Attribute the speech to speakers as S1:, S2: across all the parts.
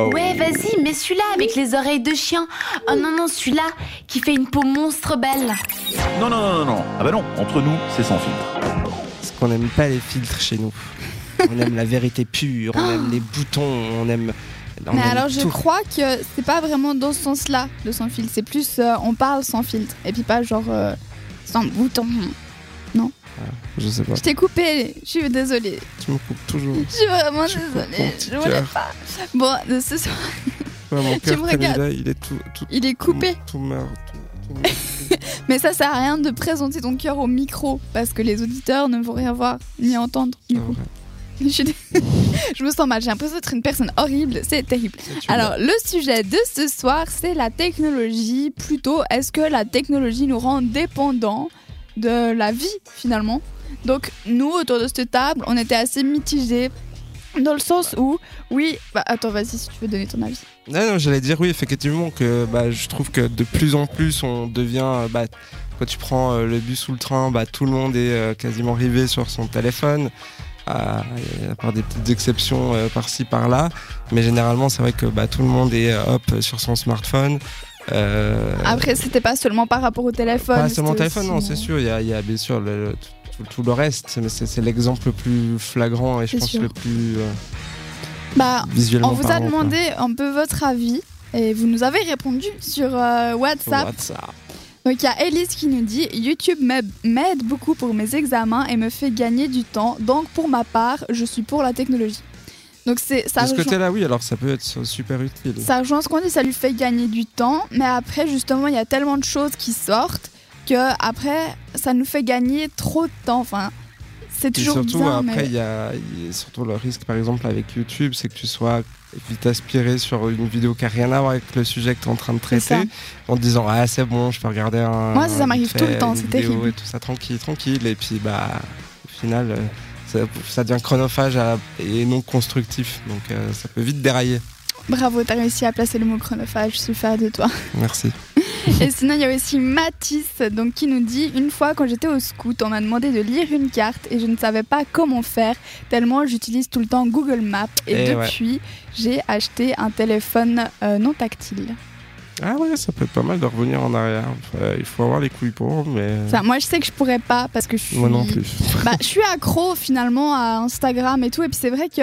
S1: Oh.
S2: Ouais, vas-y, mets celui-là avec les oreilles de chien. Oh non, non, celui-là qui fait une peau monstre belle.
S1: Non, non, non, non, non. Ah bah non, entre nous, c'est sans filtre.
S3: Parce qu'on n'aime pas les filtres chez nous. On aime la vérité pure, on aime les boutons, on aime. on
S4: Mais
S3: aime
S4: alors je crois que c'est pas vraiment dans ce sens-là, le sans filtre. C'est plus euh, on parle sans filtre. Et puis pas genre euh, sans bouton.
S3: Je sais pas.
S4: Je t'ai coupé, je suis désolée.
S3: Tu me coupes toujours.
S4: Je suis vraiment
S3: Je
S4: désolée. Je voulais pas. Bon, de ce soir,
S3: Ouais, mon cœur,
S4: regardes.
S3: il est, tout, tout,
S4: il est coupé.
S3: tout meurt.
S4: Mais ça sert à rien de présenter ton cœur au micro parce que les auditeurs ne vont rien voir ni entendre. Du coup, je, suis je me sens mal. J'ai l'impression d'être une personne horrible. C'est terrible. Alors, le sujet de ce soir, c'est la technologie. Plutôt, est-ce que la technologie nous rend dépendants? De la vie finalement Donc, nous, autour de cette table, on était assez mitigés. Dans le sens où, oui, bah, attends, vas-y si tu veux donner ton avis.
S3: Non, j'allais dire oui, effectivement, que bah, je trouve que de plus en plus on devient. euh, Bah, quand tu prends euh, le bus ou le train, bah, tout le monde est euh, quasiment rivé sur son téléphone. À, part des petites exceptions par-ci par-là. Mais généralement, c'est vrai que bah, tout le monde est hop sur son smartphone. Euh,
S4: Après, c'était pas seulement par rapport au téléphone.
S3: pas seulement
S4: c'était
S3: téléphone,
S4: aussi,
S3: non,
S4: euh,
S3: c'est sûr. Il y a, il y a bien sûr le- le- tout, tout le reste, mais c'est l'exemple le plus flagrant et je pense
S4: sûr.
S3: le plus euh,
S4: Bah,
S3: visuellement
S4: On vous a
S3: quoi.
S4: demandé un peu votre avis et vous nous avez répondu sur euh, WhatsApp.
S3: WhatsApp.
S4: Donc il y a Elise qui nous dit YouTube m'aide beaucoup pour mes examens et me fait gagner du temps. Donc pour ma part, je suis pour la technologie. Donc c'est ça
S3: De ce
S4: rejoint,
S3: côté-là, oui, alors ça peut être super utile.
S4: ça rejoint ce qu'on dit, ça lui fait gagner du temps. Mais après justement, il y a tellement de choses qui sortent que après ça nous fait gagner trop de temps. Enfin, c'est
S3: Et
S4: toujours
S3: surtout,
S4: bien.
S3: après,
S4: mais...
S3: il y, a, il y a surtout le risque, par exemple, avec YouTube, c'est que tu sois vite aspiré sur une vidéo qui n'a rien à voir avec le sujet que tu es en train de traiter, en te disant Ah, c'est bon, je peux regarder un.
S4: Moi, ça, ça m'arrive tout le temps, c'est terrible.
S3: Et tout ça, tranquille, tranquille. Et puis, bah, au final, euh, ça, ça devient chronophage à- et non constructif. Donc, euh, ça peut vite dérailler.
S4: Bravo, t'as réussi à placer le mot chronophage, je suis fière de toi.
S3: Merci.
S4: Et sinon, il y a aussi Mathis donc, qui nous dit Une fois, quand j'étais au scout, on m'a demandé de lire une carte et je ne savais pas comment faire, tellement j'utilise tout le temps Google Maps. Et,
S3: Eh ouais.
S4: depuis, j'ai acheté un téléphone euh, non tactile.
S3: Ah ouais, ça peut être pas mal de revenir en arrière. Enfin, il faut avoir les couilles pour, mais.
S4: Moi, je sais que je pourrais pas parce que je suis.
S3: Moi non plus.
S4: Bah, je suis accro finalement à Instagram et tout. Et puis c'est vrai que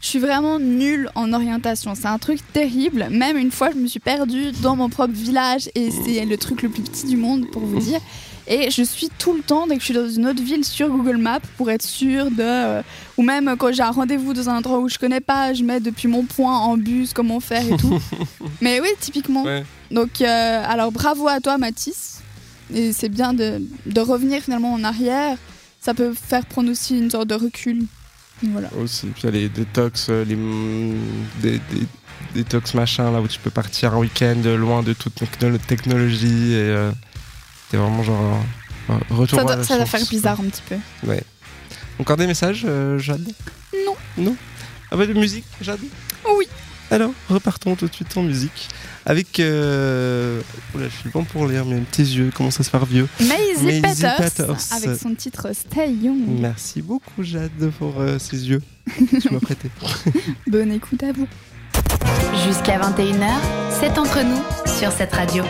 S4: je suis vraiment nulle en orientation. C'est un truc terrible. Même une fois, je me suis perdue dans mon propre village et c'est le truc le plus petit du monde pour vous dire. Et je suis tout le temps, dès que je suis dans une autre ville, sur Google Maps pour être sûre de. euh, ou même quand j'ai un rendez-vous dans un endroit où je connais pas, je mets depuis mon point en bus comment faire et tout. Mais oui, typiquement.
S3: Ouais.
S4: Donc, euh, alors bravo à toi, Mathis. Et c'est bien de, de revenir finalement en arrière. Ça peut faire prendre aussi une sorte de recul. Voilà.
S3: Aussi, puis il y a les détox, euh, les des, des- détox machin là où tu peux partir un week-end loin de toute techno- technologie et euh, t'es vraiment genre euh, retour
S4: Ça
S3: à
S4: doit,
S3: la
S4: ça doit
S3: source.
S4: faire bizarre un petit peu.
S3: Encore des messages, euh, Jade?
S4: Non.
S3: Non? Ah bah de musique, Jade?
S4: Oui.
S3: Alors, repartons tout de suite en musique avec. Euh... oula, je suis bon pour lire, mais tes yeux commencent à se faire vieux?
S4: Maisie,
S3: Maisie
S4: avec son titre Stay Young.
S3: Merci beaucoup, Jade, pour euh, ces yeux. tu m'as prêté.
S4: Bonne écoute à vous.
S2: Jusqu'à 21h, c'est entre nous sur cette radio.